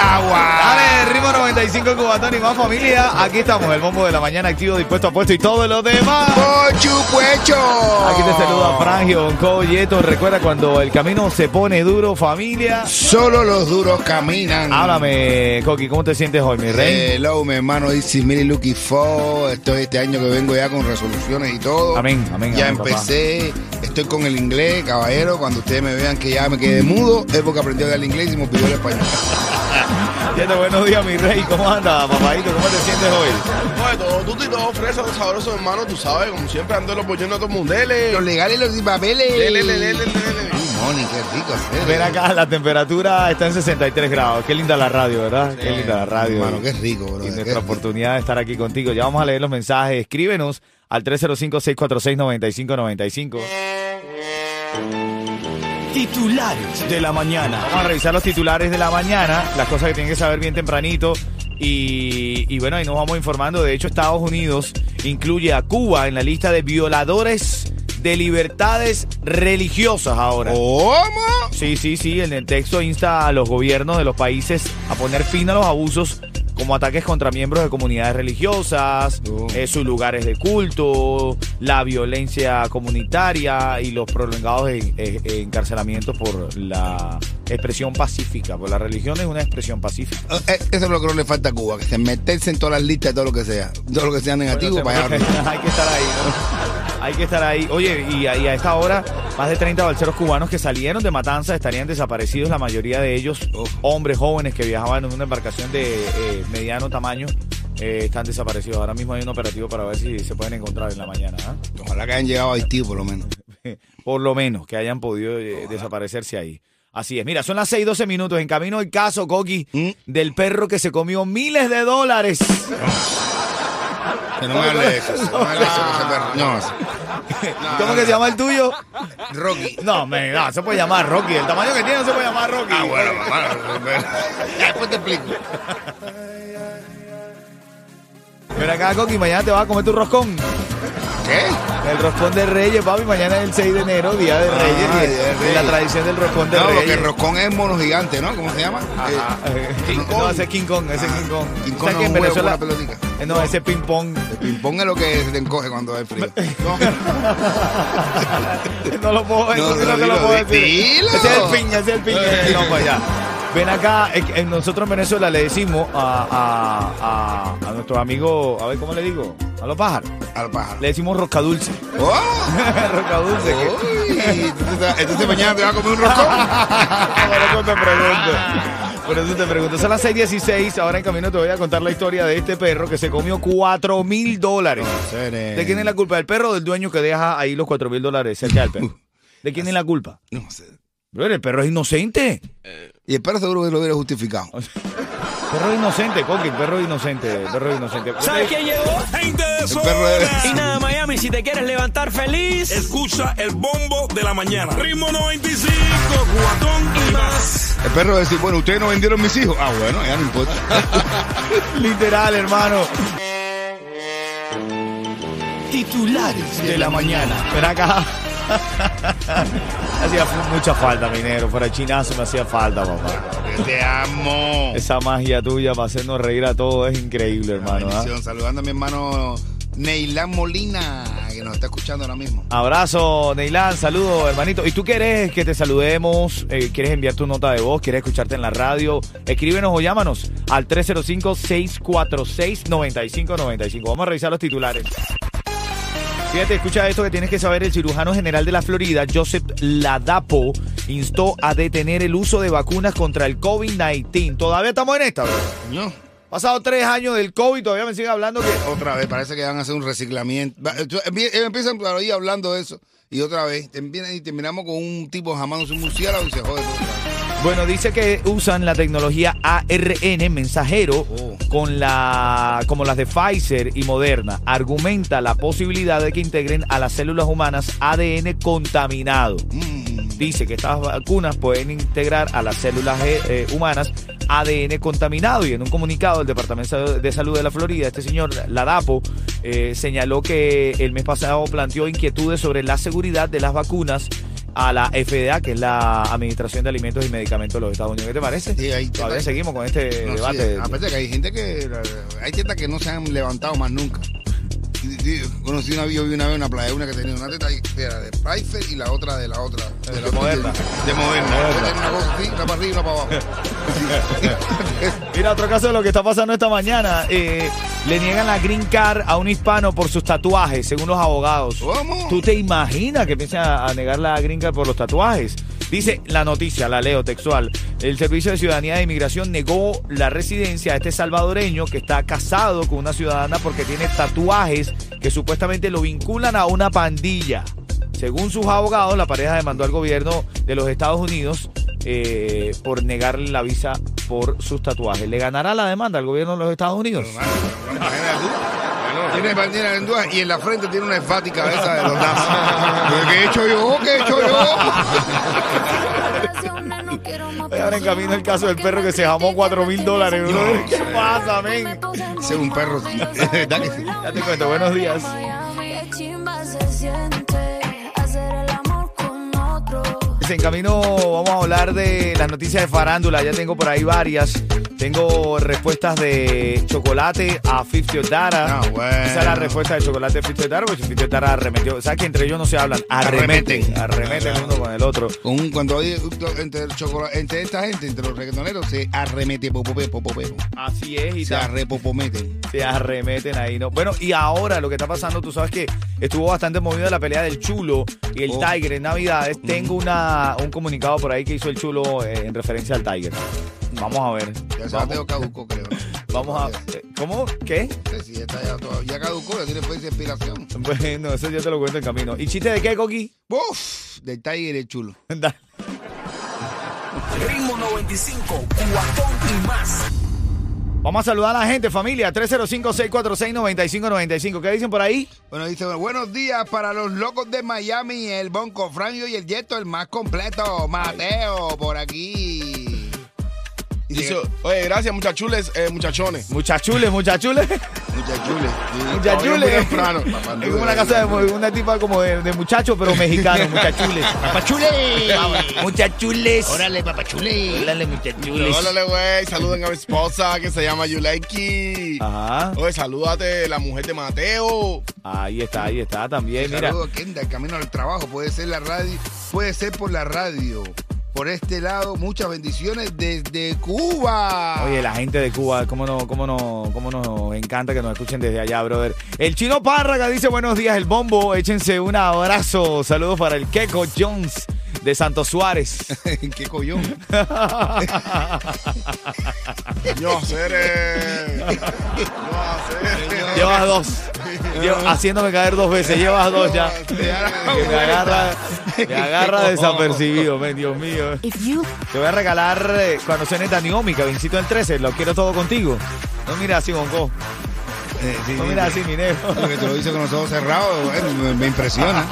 Agua. Dale, ritmo 95 Cubatón y más familia. Aquí estamos, el Bombo de la Mañana activo, dispuesto a puesto y todo lo demás. Pochu Puecho. Aquí te saluda Frangio, Bonco, Yeto. Recuerda cuando el camino se pone duro, familia. Solo los duros caminan. Háblame, Coqui, ¿cómo te sientes hoy, mi rey? Hello, mi hermano Easy Mili Lucky Fo. Estoy este año que vengo ya con resoluciones y todo. Amén, amén, Ya amén, papá. empecé, estoy con el inglés, caballero. Cuando ustedes me vean que ya me quedé mudo, es porque aprendí a hablar inglés y me olvidó el español. Buenos días, mi rey. ¿Cómo anda, papadito? ¿Cómo te sientes hoy? Oye, todo tuto y todo fresa, todo sabroso, hermano, tú sabes, como siempre ando los bollones a todo el mundo. Dele, Los legales y los sin papeles. dele, dele, dele, dele. Uy, Moni, qué rico hacer. Ven acá, la temperatura está en 63 grados. Qué linda la radio, ¿verdad? Qué linda la radio. Hermano, qué rico, bro. Y qué nuestra rico. oportunidad de estar aquí contigo. Ya vamos a leer los mensajes. Escríbenos al 305-646-9595. Titulares de la mañana. Vamos a revisar los titulares de la mañana, las cosas que tienen que saber bien tempranito. Y, y bueno, ahí nos vamos informando. De hecho, Estados Unidos incluye a Cuba en la lista de violadores de libertades religiosas ahora. ¿Cómo? Sí, sí, sí. En el texto insta a los gobiernos de los países a poner fin a los abusos como ataques contra miembros de comunidades religiosas, Oh. eh, sus lugares de culto, la violencia comunitaria y los prolongados en- en- encarcelamientos por la expresión pacífica. Pues la religión es una expresión pacífica. Eh, Eso es lo que no le falta a Cuba, que se meterse en todas las listas todo lo que sea. Todo lo que sea negativo para allá. Hay que estar ahí, ¿no? Hay que estar ahí. Oye, y a, y a esta hora, más de 30 balseros cubanos que salieron de Matanza estarían desaparecidos, la mayoría de ellos hombres jóvenes que viajaban en una embarcación de eh, mediano tamaño. eh, están desaparecidos. Ahora mismo hay un operativo para ver si se pueden encontrar en la mañana. ¿ah? Ojalá que hayan llegado a Haití, por lo menos. Por lo menos que hayan podido eh, desaparecerse ahí. Así es. Mira, son las 6:12 minutos. En camino el caso, Coqui, ¿Mm? del perro que se comió miles de dólares. Que no me hable de eso. No me hable de eso, ese perro. No, ¿Cómo que se llama el tuyo? Rocky. No, me, no, se puede llamar Rocky. El tamaño que tiene no se puede llamar Rocky. Ah, bueno, mamá. Ya después te explico. Ven acá, Coqui, mañana te vas a comer tu roscón. ¿Qué? El roscón de Reyes, papi. Mañana es el 6 de enero, Día de Ah, Reyes. y Día de es Reyes. la tradición del roscón de No, porque Reyes. el roscón es mono gigante, ¿no? ¿Cómo se llama? Ajá. Eh, King King No, Kong. ese es King Kong, ese es King Kong. King Kong ¿Sabes no que es en un huevo, una pelotica. Eh, No, ese es ping pong. El ping-pong es lo que se te encoge cuando hay frío. No. no lo puedo No, no, te lo puedo decir. Ese es el piña, ese es el piña. No, pues ya. Ven acá, eh, nosotros en Venezuela le decimos a, a, a, a nuestros amigos, a ver cómo le digo, a los pájaros, Al pájaro. le decimos rosca dulce. ¡Oh! rosca dulce. Uy, entonces, entonces mañana te vas a comer un roscón. Por eso te pregunto. Por eso te pregunto. Son las 6:16. Ahora en camino te voy a contar la historia de este perro que se comió 4 mil dólares. ¿De quién es la culpa? ¿Del perro o del dueño que deja ahí los 4 mil dólares cerca del perro? ¿De quién es la culpa? No sé. Bro, el perro es inocente. Y el perro seguro que lo hubiera justificado. Perro es inocente, Coqui. El perro es inocente. Perro inocente. ¿Sabes quién llegó? Gente de El perro es- zona. Y nada, Miami, si te quieres levantar feliz. Escucha el bombo de la mañana. Ritmo 95, cuatón y más. El perro decir, bueno, ustedes no vendieron mis hijos. Ah, bueno, ya no importa. Literal, hermano. Titulares de la mañana. Ven acá. hacía mucha falta, minero. Fuera chinazo me hacía falta, papá. Te amo. Esa magia tuya para hacernos reír a todos es increíble, hermano. Bendición. Saludando a mi hermano Neilán Molina, que nos está escuchando ahora mismo. Abrazo, Neilán, saludo, hermanito. ¿Y tú quieres que te saludemos? Eh, ¿Quieres enviar tu nota de voz? ¿Quieres escucharte en la radio? Escríbenos o llámanos al 305-646-9595. Vamos a revisar los titulares. Fíjate, escucha esto que tienes que saber. El cirujano general de la Florida, Joseph Ladapo, instó a detener el uso de vacunas contra el COVID-19. Todavía estamos en esta, bro. No. Pasado tres años del COVID, todavía me sigue hablando que... Otra vez, parece que van a hacer un reciclamiento. Ellos empiezan por ahí hablando de eso. Y otra vez, y terminamos con un tipo jamás un murciélago y se jode todo. Bueno, dice que usan la tecnología ARN mensajero Oh. con la como las de Pfizer y Moderna. Argumenta la posibilidad de que integren a las células humanas ADN contaminado. Mm. Dice que estas vacunas pueden integrar a las células eh, eh, humanas ADN contaminado y en un comunicado del Departamento de Salud de la Florida, este señor Ladapo eh, señaló que el mes pasado planteó inquietudes sobre la seguridad de las vacunas a la FDA, que es la Administración de Alimentos y Medicamentos de los Estados Unidos. ¿Qué te parece? Sí, ahí- Todavía seguimos con este No, sí, debate. aparte que hay gente que hay tetas que no se han levantado más nunca. Conocí una yo vi una vez una playa una que tenía una teta era de Pfizer y la otra de la otra de, la De Moderna. De, Moderna. Una cosa así, una para arriba y una para abajo. Mira, otro caso de lo que está pasando esta mañana. eh, le niegan la green card a un hispano por sus tatuajes, según los abogados. ¿Cómo? ¿Tú te imaginas que a, a negar la green card por los tatuajes? Dice la noticia, la leo textual. El Servicio de Ciudadanía de Inmigración negó la residencia a este salvadoreño que está casado con una ciudadana porque tiene tatuajes que supuestamente lo vinculan a una pandilla. Según sus abogados, la pareja demandó al gobierno de los Estados Unidos eh, por negarle la visa por sus tatuajes. ¿Le ganará la demanda al gobierno de los Estados Unidos? Imagínate tú. Tiene bandera en duda y en la frente tiene una enfática esa de los nazis. ¿Qué he hecho yo? ¿Qué he hecho yo? Ahora en camino el caso del perro que se jamó 4 mil dólares. bro. ¿Qué pasa, men? Ese es un perro. sí. ¿Verdad que sí? Ya te cuento, buenos días. En camino vamos a hablar de las noticias de farándula. Ya tengo por ahí varias. Tengo respuestas de chocolate a 50 Dara. Ah, bueno. Esa es la respuesta de chocolate a 50 Dara, porque 50 Dara arremetió. ¿Sabes que entre ellos no se hablan? Arremeten. Arremeten. Arremeten el uno con el otro. Un- cuando hay entre, el chocolate, entre esta gente, entre los reggaetoneros, se arremete popope, popope. Así es, y Se arrepopometen. se arremeten ahí, ¿no? Bueno, y ahora lo que está pasando, tú sabes que estuvo bastante movida la pelea del Chulo y el Oh. Tiger en Navidades. Tengo una, un comunicado por ahí que hizo el Chulo eh, en referencia al Tiger. Vamos a ver. Ya se Vamos, Mateo caducó, creo. vamos a... ¿Cómo? ¿Qué? No sé si ya, está ya, todo- ya caducó, ya tiene fuerza de inspiración. Bueno, eso yo te lo cuento en camino. ¿Y chiste de qué, Coqui? Uf, del Tiger es chulo. Ritmo 95, cuatón y más. Vamos a saludar a la gente, familia. 305-646-9595. ¿Qué dicen por ahí? Bueno, dice, buenos días para los locos de Miami, el Bonco Franjo y el Yeto, el más completo. Mateo, por aquí. Dice, oye, gracias, muchachules, eh, muchachones. Muchachules, muchachules. Muchachules. Muchachules. temprano. Es como una casa de una tipa como de, de muchachos, pero mexicano. Muchachules. Papachules. Muchachules. Órale, papachules. Órale, muchachules. Órale, güey, saluden a mi esposa que se llama Yuleiki. Ajá. Oye, salúdate la mujer de Mateo. Ahí está, ahí está también. Mira. Saludos, Kenda, el camino al trabajo. Puede ser la radio, puede ser por la radio. Por este lado, muchas bendiciones desde Cuba. Oye, la gente de Cuba, cómo no, cómo no, cómo nos encanta que nos escuchen desde allá, brother. El chino Párraga dice buenos días, el bombo, échense un abrazo. Saludos para el Keco Jones de Santos Suárez. qué collón. Yo hacer. eh. Yo hacer. Llevas dos. Llevo- haciéndome caer dos veces, llevas dos ya. Me agarra, me agarra desapercibido, men, Dios mío. Te voy a regalar eh, cuando suene Taniomi, que Vincito el 13, lo quiero todo contigo. No mira así, Bonco. Eh, sí, No mira sí. así, mi negro. Porque te lo dice con los ojos cerrados, bueno, me, me impresiona.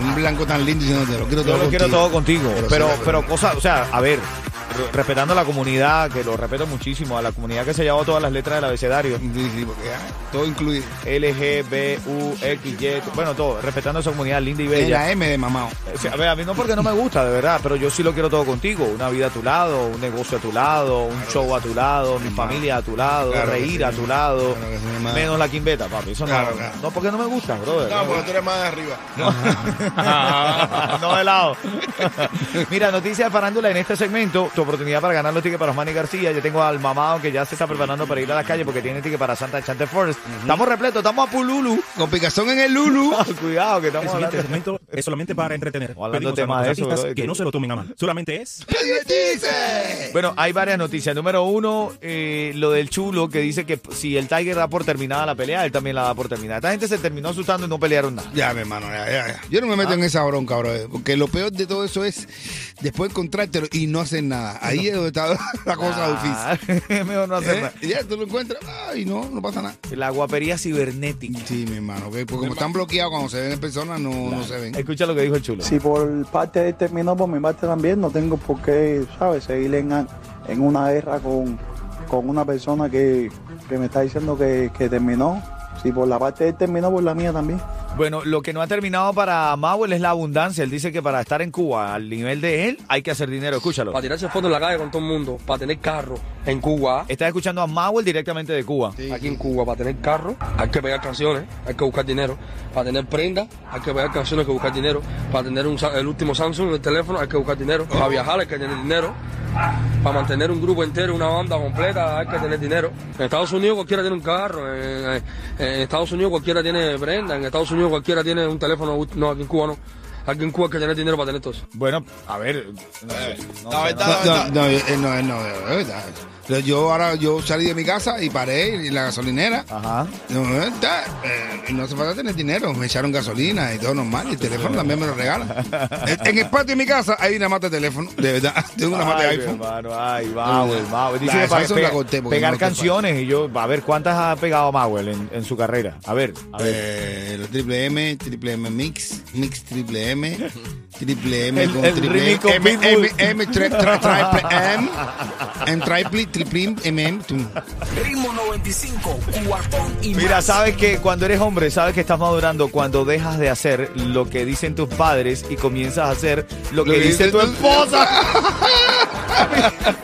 Un blanco tan lindo diciendo, te lo quiero todo Yo lo quiero contigo". todo contigo. Pero Pero, sí, pero cosas, o sea, a ver, respetando a la comunidad, que lo respeto muchísimo, a la comunidad que se llevó todas las letras del abecedario. Sí, sí, porque ah, todo incluido. L, G, B, U, X, Y, bueno, todo, respetando esa comunidad linda y bella. la M de mamao. O sea, a ver, a mí no porque no me gusta, de verdad, pero yo sí lo quiero todo contigo. Una vida a tu lado, un negocio a tu lado, un show a tu lado, mi familia a tu lado, Claro reír sí, a tu lado, claro menos la quimbeta, papi. Eso no, no porque no me gusta, brother. No, porque tú eres más de arriba. no de lado. Mira, noticias de farándula en este segmento. Tu oportunidad para ganar los tickets para Osmani García. Yo tengo al mamado que ya se está preparando para ir a la calle porque tiene ticket para Santa Chante Forest. Estamos repletos, estamos a Pululu. Con picazón en el Lulu. Cuidado, que El estamos siguiente hablando. segmento es solamente para entretener. O hablando temas de eso, que que- no se lo tomen a mal. Solamente es ¡Divertirse! Bueno, hay varias noticias. Número uno, eh, lo del chulo que dice que si el Tiger da por terminada la pelea, él también la da por terminada. Esta gente se terminó asustando y no pelearon nada. Ya, mi hermano, ya, ya, ya. Yo no me meto en esa bronca, bro. Porque lo peor de todo eso es después encontrártelo y no hacer nada. Nada. Ahí es donde está la cosa difícil. Ah, es mejor no hacer ¿Eh? nada. Ya tú lo encuentras, ay, no, no pasa nada. La guapería cibernética. Sí, mi hermano, ok, porque como están bloqueados cuando se ven en persona, no, no se ven. Escucha lo que dijo el chulo. Si por parte de él terminó, por mi parte también, no tengo por qué, ¿sabes? Seguir en, en una guerra con, con una persona que, que me está diciendo que, que terminó. Si por la parte de él terminó, por la mía también. Bueno, lo que no ha terminado para Mauel es la abundancia. Él dice que para estar en Cuba al nivel de él hay que hacer dinero. Escúchalo. Para tirarse fotos en la calle con todo el mundo, para tener carro en Cuba. Estás escuchando a Mauel directamente de Cuba. Aquí en Cuba, para tener carro, hay que pegar canciones, hay que buscar dinero. Para tener prenda, hay que pegar canciones, hay que buscar dinero. Para tener un el último Samsung en el teléfono, hay que buscar dinero. Para viajar, hay que tener dinero. Para mantener un grupo entero, una banda completa, hay que tener dinero. En Estados Unidos cualquiera tiene un carro, en, en- en Estados Unidos cualquiera tiene prenda, en Estados Unidos cualquiera tiene un teléfono, no, aquí en Cuba. Aquí en Cuba que tener dinero para tener todo eso. Bueno, a ver. no sé, no La sé, verdad, No, la no, verdad. no, él no, él no, es verdad. Pero Yo ahora yo salí de mi casa y paré en la gasolinera. Ajá. No, eh, y no hace falta tener dinero. Me echaron gasolina y todo normal. Y el teléfono también me lo regalan. en, en el patio de mi casa hay una mata de teléfono. De verdad. Tengo una mata de iPhone. hermano, ay, Mauel, Mauel. Dice La que corté porque pegar no canciones y yo, a ver, ¿cuántas ha pegado Mauel en, en su carrera? A ver, a ver. Eh, los triple M, triple M mix, mix triple M, triple M con triple M, M. M, M, tri- tri- triple M, M, triple, triple M, M. Ritmo 95, cuatón y Mira, sabes que cuando eres hombre, sabes que estás madurando cuando dejas de hacer lo que dicen tus padres y comienzas a hacer lo que dice tu- esposa.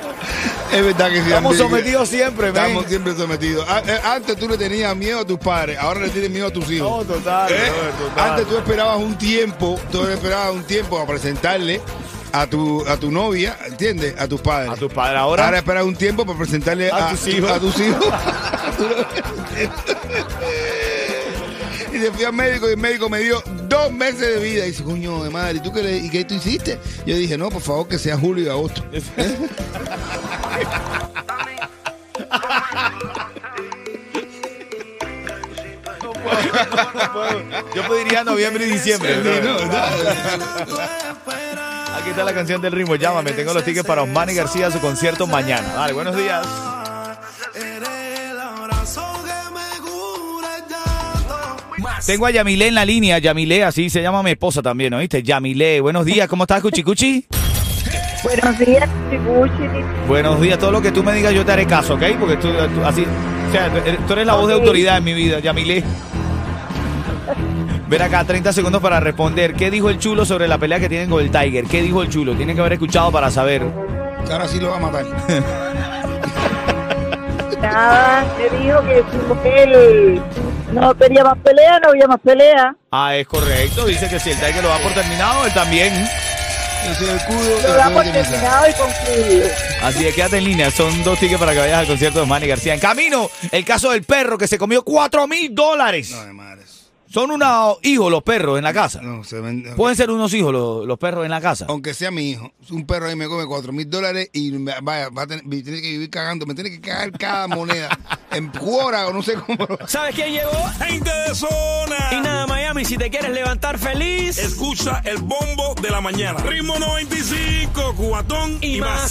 Es verdad que sí. Estamos sometidos siempre, men. Estamos siempre sometidos. A- eh, Antes tú le tenías miedo a tus padres, ahora le tienes miedo a tus hijos. No, total, ¿Eh? total. Antes tú esperabas un tiempo, tú esperabas un tiempo a presentarle a tu, a tu novia, ¿entiendes? A tus padres. A tus padres ahora. Ahora esperas un tiempo para presentarle A a, tus hijos. a tus hijos. y se fui al médico y el médico me dio dos meses de vida. Y dice, coño de madre, ¿y tú qué, le- y qué tú hiciste? Yo dije, no, por favor, que sea julio y agosto. Yo pediría noviembre y diciembre. No, Aquí está la canción del ritmo. Llámame. Tengo los tickets para Osmani García a su concierto mañana. Dale, buenos días. Tengo a Yamilé en la línea. Yamilé, así se llama mi esposa también, ¿oíste? Yamilé, buenos días. ¿Cómo estás, Cuchicuchi? Buenos días, Chibuchi. Buenos días. Todo lo que tú me digas yo te haré caso, ¿ok? Porque tú, tú- así, o sea, tú eres la voz de autoridad en mi vida, Yamilé. Ver acá, 30 segundos para responder. ¿Qué dijo el chulo sobre la pelea que tienen con el Tiger? ¿Qué dijo el chulo? Tienen que haber escuchado para saber. Ahora sí lo va a matar. Nada, me dijo que si él no quería más pelea, no había más pelea. Ah, es correcto. Dice que si el Tiger lo da por terminado, él también. Yo soy el cudo. Lo el damos cudo de mesa. terminado y concluido. Así es, quédate en línea. Son dos tickets para que vayas al concierto de Manny García. En camino, el caso del perro que se comió 4 mil dólares. No, de madres. Son unos hijos los perros en la casa. No, se ven- Pueden ser unos hijos los, los perros en la casa. Aunque sea mi hijo, un perro ahí me come cuatro mil dólares y me- vaya, va a tener, tiene que vivir cagando, me tiene que cagar cada moneda en cuora o no sé cómo. lo- ¿Sabes quién llegó? Gente de zona. Y nada, Miami, si te quieres levantar feliz. Escucha el bombo de la mañana. Ritmo 95, cuatón y, Y más. más.